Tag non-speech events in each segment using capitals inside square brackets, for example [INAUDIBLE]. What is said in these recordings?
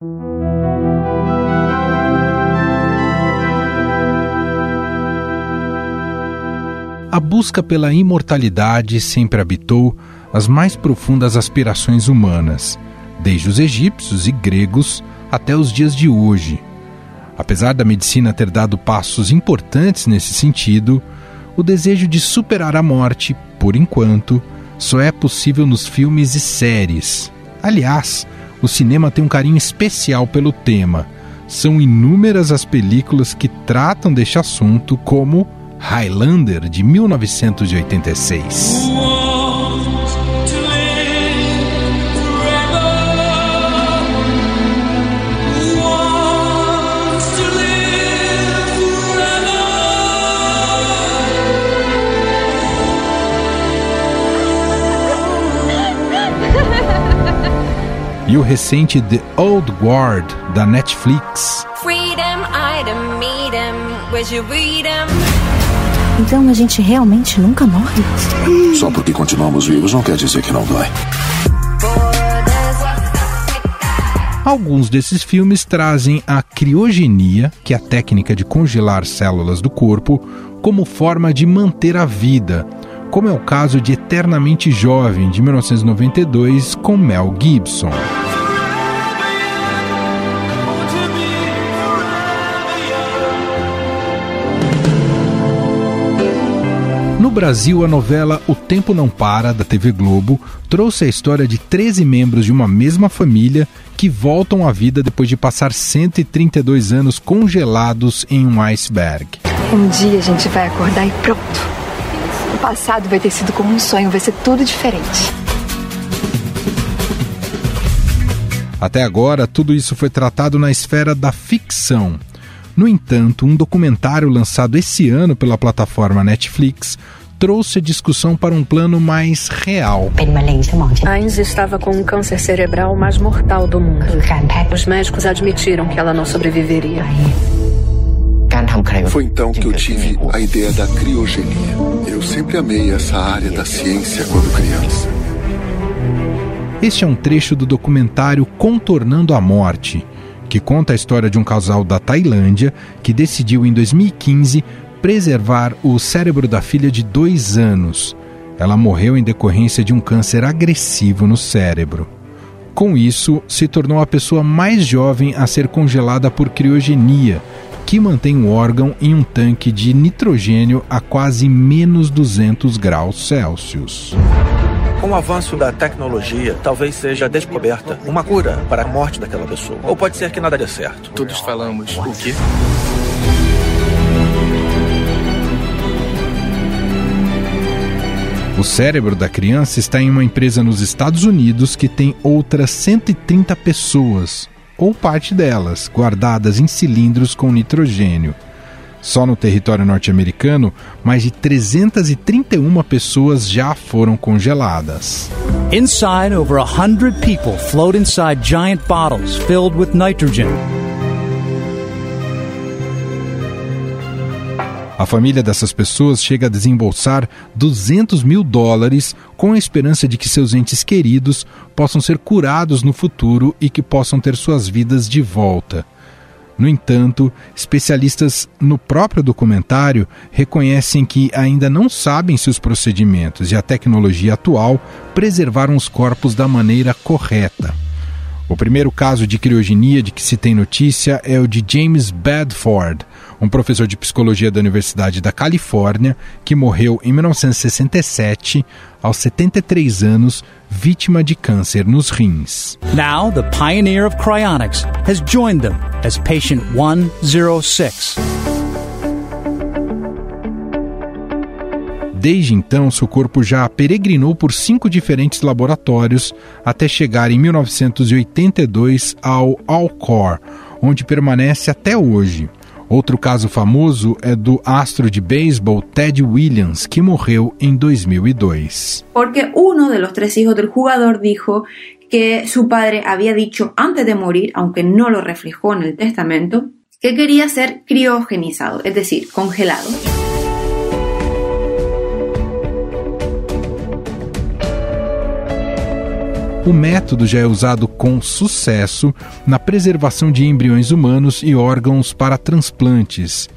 A busca pela imortalidade sempre habitou as mais profundas aspirações humanas, desde os egípcios e gregos até os dias de hoje. Apesar da medicina ter dado passos importantes nesse sentido, o desejo de superar a morte, por enquanto, só é possível nos filmes e séries. Aliás, o cinema tem um carinho especial pelo tema. São inúmeras as películas que tratam deste assunto, como Highlander de 1986. E o recente The Old Guard da Netflix. Freedom, então a gente realmente nunca morre? Só porque continuamos vivos não quer dizer que não dói. Alguns desses filmes trazem a criogenia, que é a técnica de congelar células do corpo, como forma de manter a vida, como é o caso de Eternamente Jovem, de 1992, com Mel Gibson. No Brasil, a novela O Tempo Não Para, da TV Globo, trouxe a história de 13 membros de uma mesma família que voltam à vida depois de passar 132 anos congelados em um iceberg. Um dia a gente vai acordar e pronto. O passado vai ter sido como um sonho, vai ser tudo diferente. Até agora, tudo isso foi tratado na esfera da ficção. No entanto, um documentário lançado esse ano pela plataforma Netflix trouxe a discussão para um plano mais real. Ainz estava com um câncer cerebral mais mortal do mundo. Os médicos admitiram que ela não sobreviveria. Foi então que eu tive a ideia da criogenia. Eu sempre amei essa área da ciência quando criança. Este é um trecho do documentário Contornando a Morte, que conta a história de um casal da Tailândia que decidiu em 2015 preservar o cérebro da filha de dois anos. Ela morreu em decorrência de um câncer agressivo no cérebro. Com isso, se tornou a pessoa mais jovem a ser congelada por criogenia, que mantém o órgão em um tanque de nitrogênio a quase menos 200 graus Celsius. Com o avanço da tecnologia, talvez seja descoberta uma cura para a morte daquela pessoa. Ou pode ser que nada dê certo. Todos falamos o quê? O cérebro da criança está em uma empresa nos Estados Unidos que tem outras 130 pessoas, ou parte delas, guardadas em cilindros com nitrogênio. Só no território norte-americano, mais de 331 pessoas já foram congeladas. Inside, over 100 people float inside giant bottles filled with nitrogen. A família dessas pessoas chega a desembolsar 200 mil dólares com a esperança de que seus entes queridos possam ser curados no futuro e que possam ter suas vidas de volta. No entanto, especialistas no próprio documentário reconhecem que ainda não sabem se os procedimentos e a tecnologia atual preservaram os corpos da maneira correta. O primeiro caso de criogenia de que se tem notícia é o de James Bedford, um professor de psicologia da Universidade da Califórnia que morreu em 1967 aos 73 anos, vítima de câncer nos rins. Now, the pioneer of cryonics has joined them as patient 106. Desde então, seu corpo já peregrinou por cinco diferentes laboratórios até chegar em 1982 ao Alcor, onde permanece até hoje. Outro caso famoso é do astro de beisebol Ted Williams, que morreu em 2002. Porque uno de los tres hijos del jugador dijo que su padre había dicho antes de morir, aunque no lo reflejó en el testamento, que quería ser criogenizado, es decir, congelado. O método já é usado com sucesso na preservação de embriões humanos e órgãos para transplantes.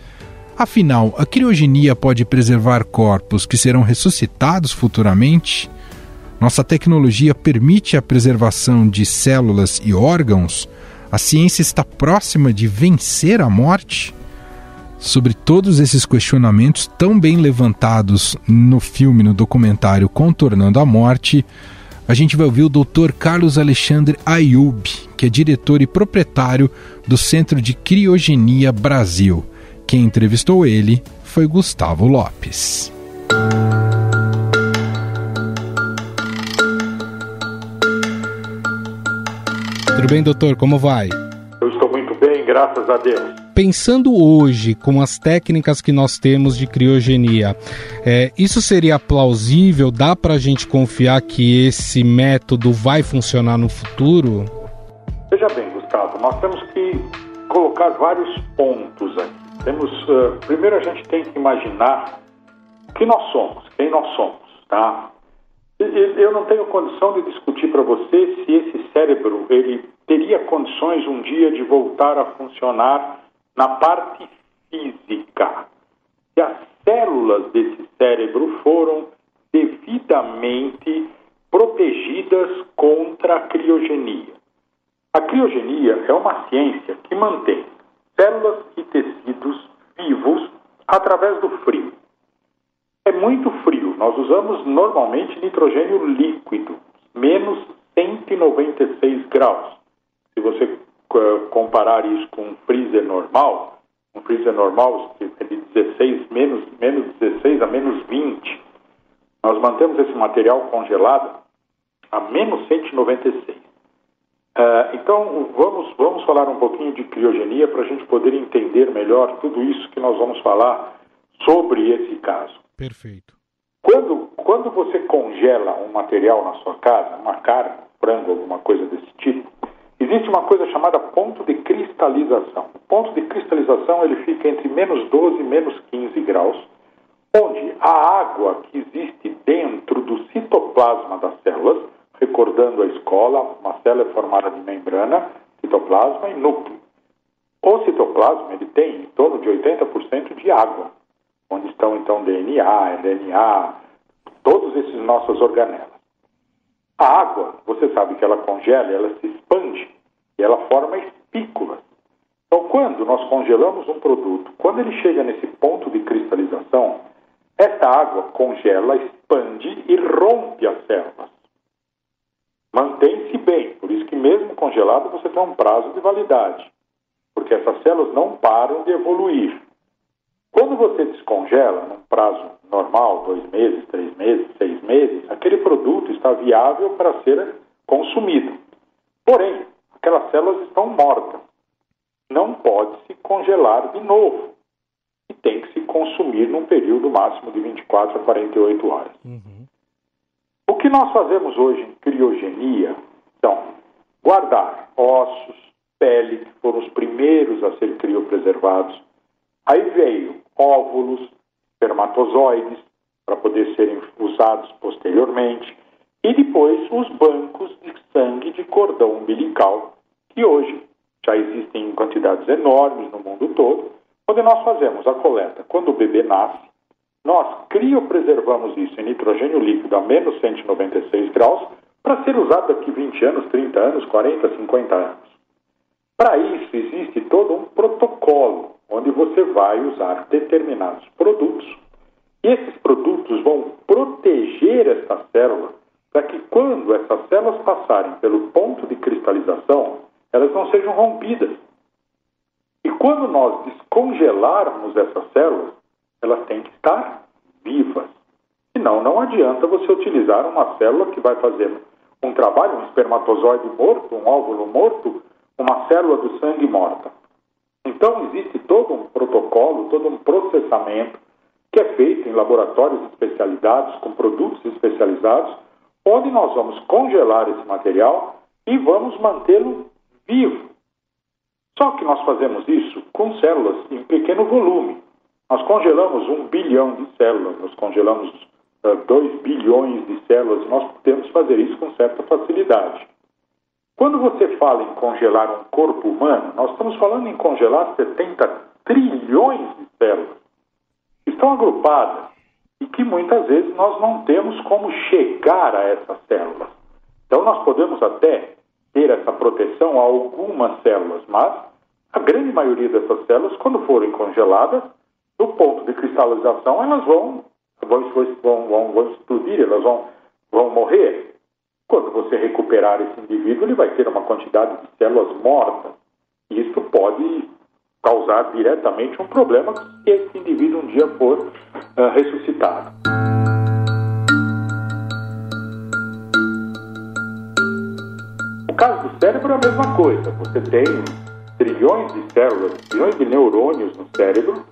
Afinal, a criogenia pode preservar corpos que serão ressuscitados futuramente? Nossa tecnologia permite a preservação de células e órgãos? A ciência está próxima de vencer a morte? Sobre todos esses questionamentos tão bem levantados no filme, no documentário Contornando a Morte, a gente vai ouvir o Dr. Carlos Alexandre Ayub, que é diretor e proprietário do Centro de Criogenia Brasil. Quem entrevistou ele foi Gustavo Lopes. Tudo bem, doutor? Como vai? Eu estou muito bem, graças a Deus. Pensando hoje com as técnicas que nós temos de criogenia, é, isso seria plausível? Dá para a gente confiar que esse método vai funcionar no futuro? Veja bem, Gustavo, nós temos que colocar vários pontos aqui. Temos, uh, primeiro a gente tem que imaginar que nós somos, quem nós somos, tá? Eu não tenho condição de discutir para você se esse cérebro ele teria condições um dia de voltar a funcionar na parte física. Se as células desse cérebro foram devidamente protegidas contra a criogenia. A criogenia é uma ciência que mantém células e tecidos vivos através do frio. É muito frio. Nós usamos normalmente nitrogênio líquido, menos 196 graus. Se você comparar isso com um freezer normal, um freezer normal é de 16, menos, menos 16 a menos 20. Nós mantemos esse material congelado a menos 196. Uh, então, vamos, vamos falar um pouquinho de criogenia para a gente poder entender melhor tudo isso que nós vamos falar sobre esse caso. Perfeito. Quando, quando você congela um material na sua casa, uma carne, frango, alguma coisa desse tipo, existe uma coisa chamada ponto de cristalização. O ponto de cristalização ele fica entre menos 12 e menos 15 graus, onde a água que existe dentro do citoplasma das células recordando a escola, uma célula é formada de membrana, citoplasma e núcleo. O citoplasma ele tem em torno de 80% de água, onde estão então DNA, RNA, todos esses nossas organelas. A água, você sabe que ela congela, ela se expande e ela forma espículas. Então, quando nós congelamos um produto, quando ele chega nesse ponto de cristalização, essa água congela, expande e rompe as células mantém-se bem. Por isso que mesmo congelado você tem um prazo de validade, porque essas células não param de evoluir. Quando você descongela num prazo normal, dois meses, três meses, seis meses, aquele produto está viável para ser consumido. Porém, aquelas células estão mortas. Não pode se congelar de novo. E tem que se consumir num período máximo de 24 a 48 horas. Uhum. O que nós fazemos hoje em criogenia são guardar ossos, pele, que foram os primeiros a ser criopreservados. Aí veio óvulos, espermatozoides, para poder serem usados posteriormente. E depois os bancos de sangue de cordão umbilical, que hoje já existem em quantidades enormes no mundo todo, onde nós fazemos a coleta quando o bebê nasce, nós criopreservamos isso em nitrogênio líquido a menos 196 graus para ser usado daqui 20 anos, 30 anos, 40, 50 anos. Para isso existe todo um protocolo onde você vai usar determinados produtos e esses produtos vão proteger essa célula para que quando essas células passarem pelo ponto de cristalização, elas não sejam rompidas. E quando nós descongelarmos essas células, elas têm que estar vivas. Senão, não adianta você utilizar uma célula que vai fazer um trabalho, um espermatozoide morto, um óvulo morto, uma célula do sangue morta. Então, existe todo um protocolo, todo um processamento que é feito em laboratórios especializados, com produtos especializados, onde nós vamos congelar esse material e vamos mantê-lo vivo. Só que nós fazemos isso com células em pequeno volume. Nós congelamos um bilhão de células, nós congelamos 2 bilhões de células, nós podemos fazer isso com certa facilidade. Quando você fala em congelar um corpo humano, nós estamos falando em congelar 70 trilhões de células que estão agrupadas e que muitas vezes nós não temos como chegar a essas células. Então nós podemos até ter essa proteção a algumas células, mas a grande maioria dessas células, quando forem congeladas, do ponto de cristalização, elas vão, vão, vão, vão, explodir, elas vão, vão morrer. Quando você recuperar esse indivíduo, ele vai ter uma quantidade de células mortas. Isso pode causar diretamente um problema se esse indivíduo um dia for uh, ressuscitado. No caso do cérebro é a mesma coisa. Você tem trilhões de células, trilhões de neurônios no cérebro,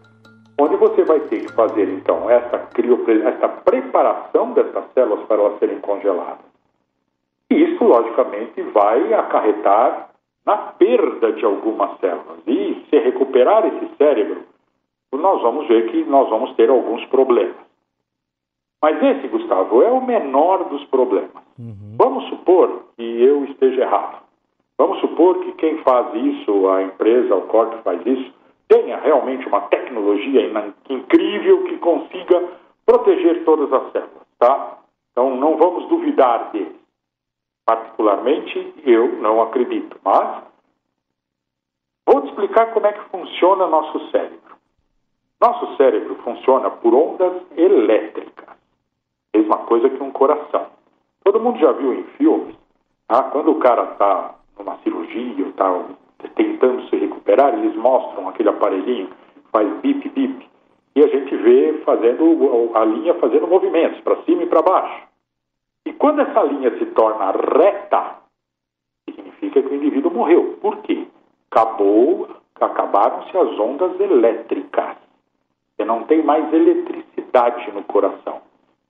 onde você vai ter que fazer então essa, essa preparação dessas células para elas serem congeladas. E isso, logicamente, vai acarretar na perda de algumas células. E se recuperar esse cérebro, nós vamos ver que nós vamos ter alguns problemas. Mas esse, Gustavo, é o menor dos problemas. Uhum. Vamos supor que eu esteja errado. Vamos supor que quem faz isso, a empresa, o corte faz isso, tenha realmente uma tecnologia incrível que consiga proteger todas as células, tá? Então não vamos duvidar dele. Particularmente, eu não acredito, mas vou te explicar como é que funciona nosso cérebro. Nosso cérebro funciona por ondas elétricas, mesma coisa que um coração. Todo mundo já viu em filmes, ah, quando o cara está numa cirurgia ou está tentando se recuperar, eles mostram aquele aparelhinho faz bip bip e a gente vê fazendo a linha fazendo movimentos para cima e para baixo. E quando essa linha se torna reta, significa que o indivíduo morreu. Por quê? Acabou, acabaram-se as ondas elétricas. Você não tem mais eletricidade no coração.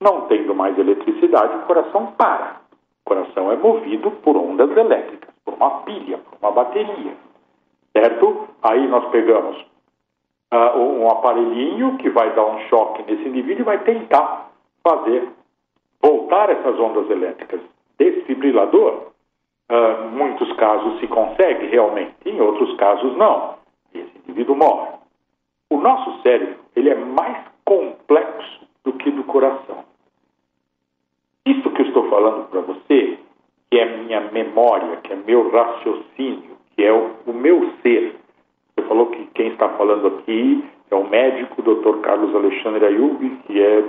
Não tendo mais eletricidade, o coração para. O coração é movido por ondas elétricas, por uma pilha, por uma bateria. Certo? Aí nós pegamos uh, um aparelhinho que vai dar um choque nesse indivíduo e vai tentar fazer voltar essas ondas elétricas. Desfibrilador, uh, muitos casos se consegue realmente, em outros casos não. Esse indivíduo morre. O nosso cérebro ele é mais complexo do que do coração. Isso que eu estou falando para você, que é minha memória, que é meu raciocínio, que é o, o meu ser. Você falou que quem está falando aqui é o médico Dr. Carlos Alexandre Ayub, que é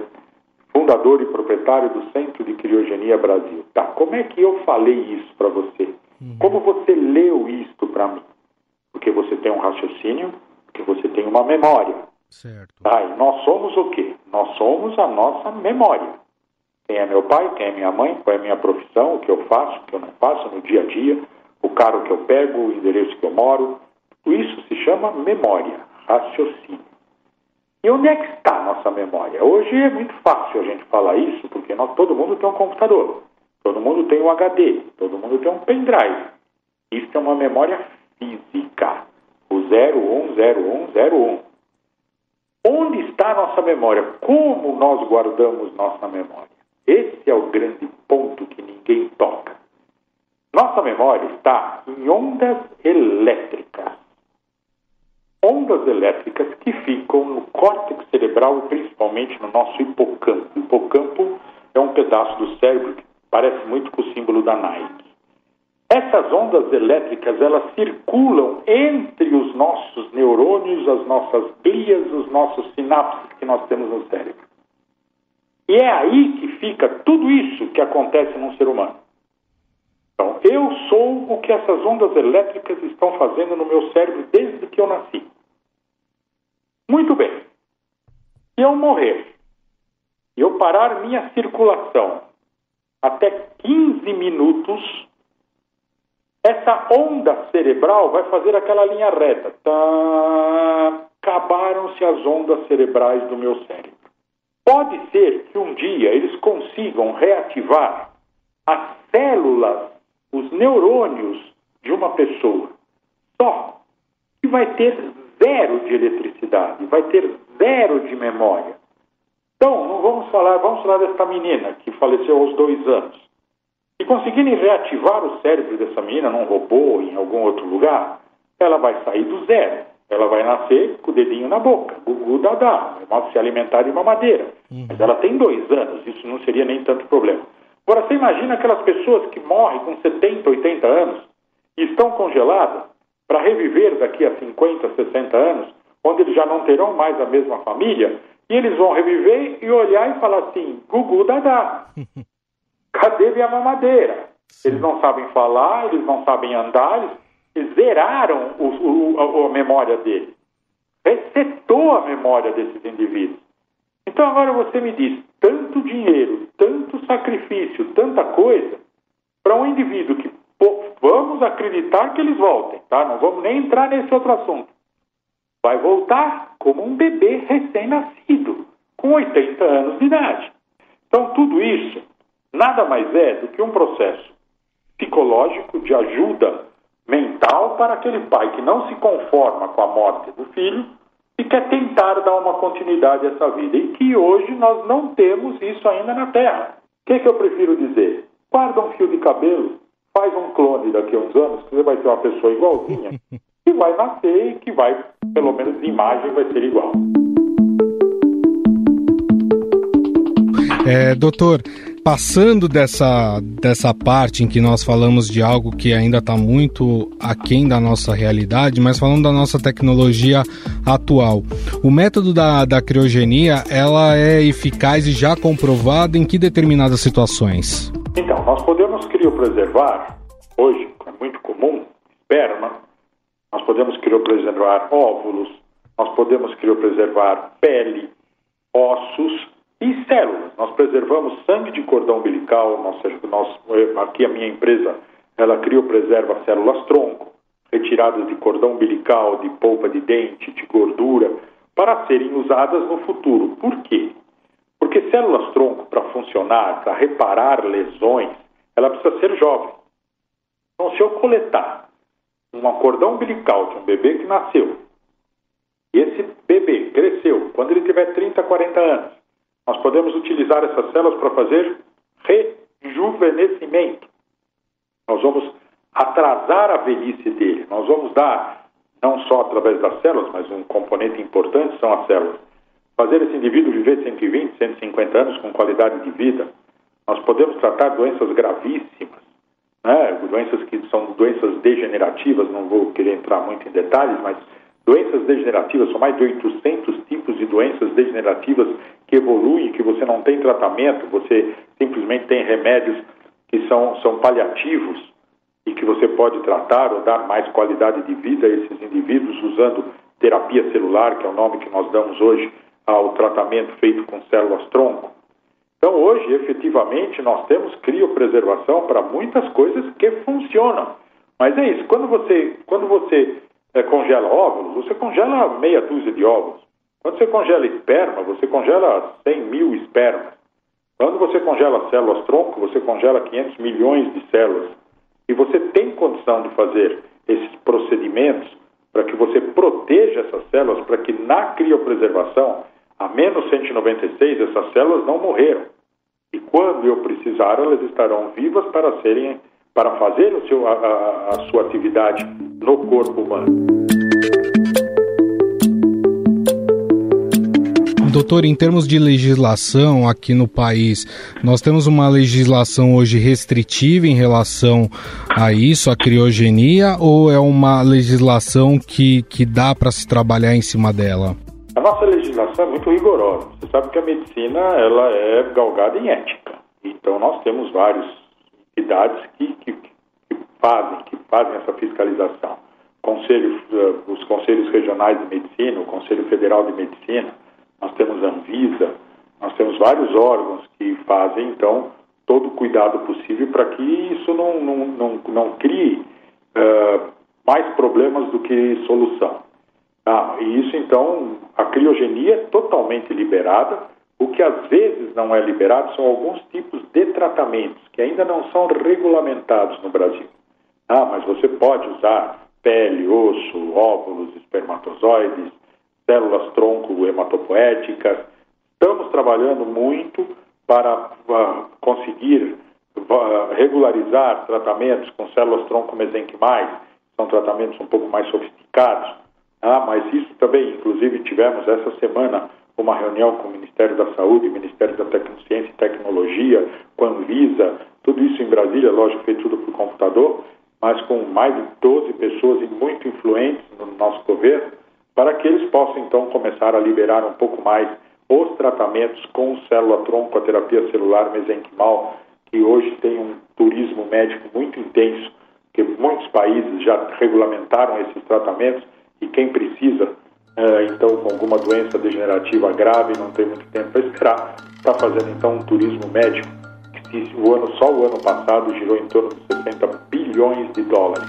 fundador e proprietário do Centro de Criogenia Brasil. Tá, como é que eu falei isso para você? Uhum. Como você leu isto para mim? Porque você tem um raciocínio, porque você tem uma memória. Certo. Tá, e nós somos o quê? Nós somos a nossa memória. Quem é meu pai, quem é minha mãe, qual é a minha profissão, o que eu faço, o que eu não faço no dia a dia, o carro que eu pego, o endereço que eu moro. Isso se chama memória, raciocínio. E onde é que está a nossa memória? Hoje é muito fácil a gente falar isso, porque nós, todo mundo tem um computador, todo mundo tem um HD, todo mundo tem um pendrive. Isso é uma memória física, o 010101. Onde está a nossa memória? Como nós guardamos nossa memória? Esse é o grande ponto que ninguém toca. Nossa memória está em ondas elétricas ondas elétricas que ficam no córtex cerebral, principalmente no nosso hipocampo. O hipocampo é um pedaço do cérebro que parece muito com o símbolo da Nike. Essas ondas elétricas, elas circulam entre os nossos neurônios, as nossas glias, os nossos sinapses que nós temos no cérebro. E é aí que fica tudo isso que acontece num ser humano. Então, eu sou o que essas ondas elétricas estão fazendo no meu cérebro desde que eu nasci. Muito bem. Se eu morrer, eu parar minha circulação até 15 minutos, essa onda cerebral vai fazer aquela linha reta. Tá, acabaram-se as ondas cerebrais do meu cérebro. Pode ser que um dia eles consigam reativar as células os neurônios de uma pessoa. Só que vai ter zero de eletricidade, vai ter zero de memória. Então, não vamos falar, vamos falar dessa menina que faleceu aos dois anos. Se conseguirem reativar o cérebro dessa menina num robô, em algum outro lugar, ela vai sair do zero. Ela vai nascer com o dedinho na boca, gugu dadá, se alimentar de mamadeira. Uhum. Mas ela tem dois anos, isso não seria nem tanto problema. Agora, você imagina aquelas pessoas que morrem com 70, 80 anos e estão congeladas para reviver daqui a 50, 60 anos, onde eles já não terão mais a mesma família, e eles vão reviver e olhar e falar assim: Gugu Dadá, [LAUGHS] cadê minha mamadeira? Eles não sabem falar, eles não sabem andar, eles zeraram o, o, a, a memória deles. Resetou a memória desses indivíduos. Então agora você me diz, tanto dinheiro, tanto sacrifício, tanta coisa, para um indivíduo que pô, vamos acreditar que eles voltem, tá? Não vamos nem entrar nesse outro assunto. Vai voltar como um bebê recém-nascido, com 80 anos de idade. Então tudo isso nada mais é do que um processo psicológico de ajuda mental para aquele pai que não se conforma com a morte do filho e quer tentar dar uma continuidade a essa vida. E que hoje nós não temos isso ainda na Terra. O que, que eu prefiro dizer? Guarda um fio de cabelo, faz um clone daqui a uns anos, que você vai ter uma pessoa igualzinha, [LAUGHS] que vai nascer e que vai, pelo menos de imagem, vai ser igual. É, doutor, passando dessa, dessa parte em que nós falamos de algo que ainda está muito aquém da nossa realidade, mas falando da nossa tecnologia atual, o método da, da criogenia ela é eficaz e já comprovado em que determinadas situações? Então, nós criopreservar, hoje é muito comum, esperma, nós podemos criopreservar óvulos, nós podemos criopreservar pele, ossos, e células. Nós preservamos sangue de cordão umbilical, nós, aqui a minha empresa, ela criopreserva células tronco, retiradas de cordão umbilical, de polpa de dente, de gordura, para serem usadas no futuro. Por quê? Porque células tronco, para funcionar, para reparar lesões, ela precisa ser jovem. Então, se eu coletar um cordão umbilical de um bebê que nasceu, e esse bebê cresceu, quando ele tiver 30, 40 anos, nós podemos utilizar essas células para fazer rejuvenescimento. Nós vamos atrasar a velhice dele. Nós vamos dar, não só através das células, mas um componente importante são as células. Fazer esse indivíduo viver 120, 150 anos com qualidade de vida. Nós podemos tratar doenças gravíssimas, né? doenças que são doenças degenerativas, não vou querer entrar muito em detalhes, mas Doenças degenerativas, são mais de 800 tipos de doenças degenerativas que evoluem, que você não tem tratamento, você simplesmente tem remédios que são, são paliativos e que você pode tratar ou dar mais qualidade de vida a esses indivíduos usando terapia celular, que é o nome que nós damos hoje ao tratamento feito com células-tronco. Então, hoje, efetivamente, nós temos criopreservação para muitas coisas que funcionam. Mas é isso, quando você, quando você é, congela óvulos, você congela meia dúzia de óvulos. Quando você congela esperma, você congela 100 mil espermas. Quando você congela células tronco, você congela 500 milhões de células. E você tem condição de fazer esses procedimentos para que você proteja essas células, para que na criopreservação, a menos 196, essas células não morreram. E quando eu precisar, elas estarão vivas para serem para fazer o seu, a, a, a sua atividade no corpo humano. Doutor, em termos de legislação aqui no país, nós temos uma legislação hoje restritiva em relação a isso, a criogenia, ou é uma legislação que, que dá para se trabalhar em cima dela? A nossa legislação é muito rigorosa. Você sabe que a medicina ela é galgada em ética. Então nós temos vários entidades que, que, que fazem, que fazem essa fiscalização. Conselho, eh, os conselhos regionais de medicina, o Conselho Federal de Medicina, nós temos a Anvisa, nós temos vários órgãos que fazem, então, todo o cuidado possível para que isso não, não, não, não crie uh, mais problemas do que solução. Ah, e isso, então, a criogenia é totalmente liberada, o que às vezes não é liberado são alguns tipos de tratamentos que ainda não são regulamentados no Brasil. Ah, mas você pode usar pele, osso, óvulos, espermatozoides, células tronco hematopoéticas, Estamos trabalhando muito para uh, conseguir uh, regularizar tratamentos com células-tronco mesenquimais, são tratamentos um pouco mais sofisticados, ah, mas isso também, inclusive tivemos essa semana uma reunião com o Ministério da Saúde, Ministério da Ciência e Tecnologia, com a Anvisa, tudo isso em Brasília, lógico, feito tudo por computador, mas com mais de 12 pessoas e muito influentes no nosso governo, para que eles possam então começar a liberar um pouco mais os tratamentos com célula-tronco, a terapia celular mesenquimal, que hoje tem um turismo médico muito intenso, que muitos países já regulamentaram esses tratamentos e quem precisa, é, então, com alguma doença degenerativa grave, não tem muito tempo para esperar, está fazendo então um turismo médico que o ano, só o ano passado girou em torno de 60 bilhões de dólares.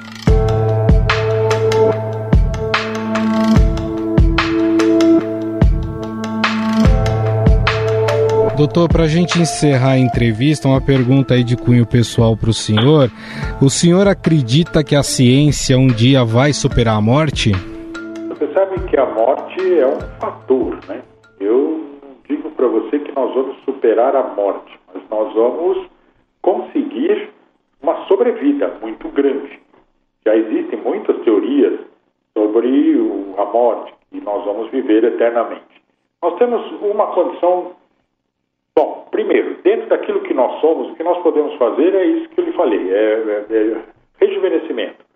Doutor, para a gente encerrar a entrevista, uma pergunta aí de cunho pessoal para o senhor. O senhor acredita que a ciência um dia vai superar a morte? Você sabe que a morte é um fator, né? Eu digo para você que nós vamos superar a morte, mas nós vamos conseguir uma sobrevida muito grande. Já existem muitas teorias sobre a morte, e nós vamos viver eternamente. Nós temos uma condição. Bom, primeiro, dentro daquilo que nós somos, o que nós podemos fazer é isso que eu lhe falei: é, é, é rejuvenescimento.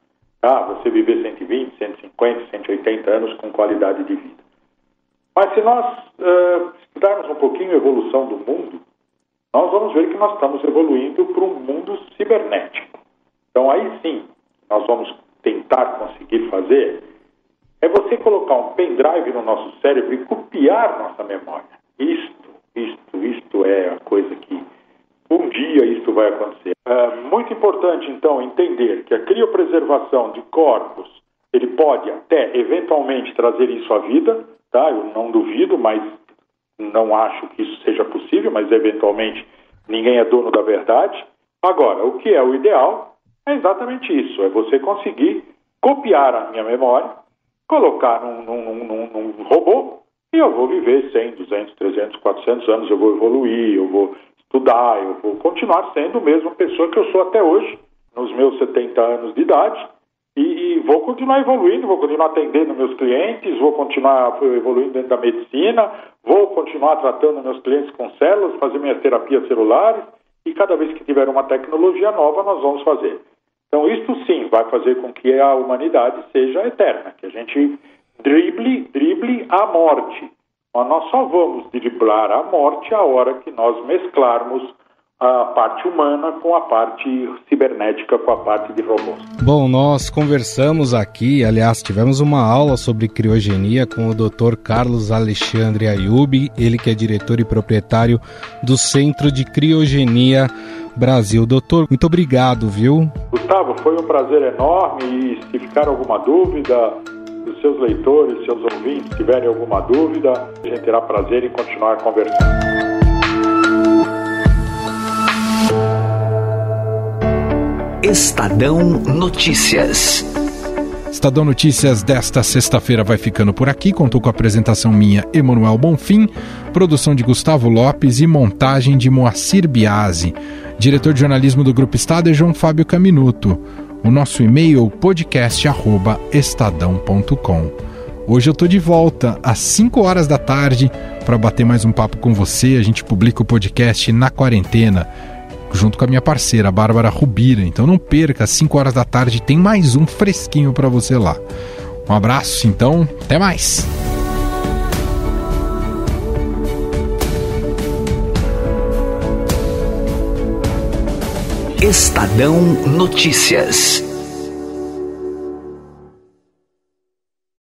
Ah, você viver 120, 150, 180 anos com qualidade de vida. Mas se nós uh, estudarmos um pouquinho a evolução do mundo, nós vamos ver que nós estamos evoluindo para um mundo cibernético. Então aí sim, nós vamos tentar conseguir fazer é você colocar um pendrive no nosso cérebro e copiar nossa memória. Isto, isto, isto é a coisa que um dia isso vai acontecer. É muito importante, então, entender que a criopreservação de corpos, ele pode até eventualmente trazer isso à vida, tá? Eu não duvido, mas não acho que isso seja possível, mas eventualmente ninguém é dono da verdade. Agora, o que é o ideal é exatamente isso: é você conseguir copiar a minha memória, colocar num, num, num, num robô e eu vou viver 100, 200, 300, 400 anos, eu vou evoluir, eu vou estudar, eu vou continuar sendo a mesma pessoa que eu sou até hoje, nos meus 70 anos de idade, e, e, vou continuar evoluindo, vou continuar atendendo meus clientes, vou continuar evoluindo dentro da medicina, vou continuar tratando meus clientes com células, fazer minhas terapias celulares, e cada vez que tiver uma tecnologia nova, nós vamos fazer. Então, isto sim vai fazer com que a humanidade seja eterna, que a gente drible, drible a morte. Mas nós só vamos driblar a morte a hora que nós mesclarmos a parte humana com a parte cibernética, com a parte de robôs. Bom, nós conversamos aqui, aliás, tivemos uma aula sobre criogenia com o Dr. Carlos Alexandre Ayub, ele que é diretor e proprietário do Centro de Criogenia Brasil. Doutor, muito obrigado, viu? Gustavo, foi um prazer enorme e se ficar alguma dúvida, os seus leitores, seus ouvintes tiverem alguma dúvida, a gente terá prazer em continuar conversando. Estadão Notícias. Estadão Notícias desta sexta-feira vai ficando por aqui. Contou com a apresentação minha, Emanuel Bonfim, produção de Gustavo Lopes e montagem de Moacir Biasi. Diretor de jornalismo do Grupo Estado é João Fábio Caminuto. O nosso e-mail podcast@estadão.com. Hoje eu tô de volta às 5 horas da tarde para bater mais um papo com você. A gente publica o podcast na quarentena junto com a minha parceira, Bárbara Rubira. Então não perca, às 5 horas da tarde tem mais um fresquinho para você lá. Um abraço, então, até mais. Estadão Notícias.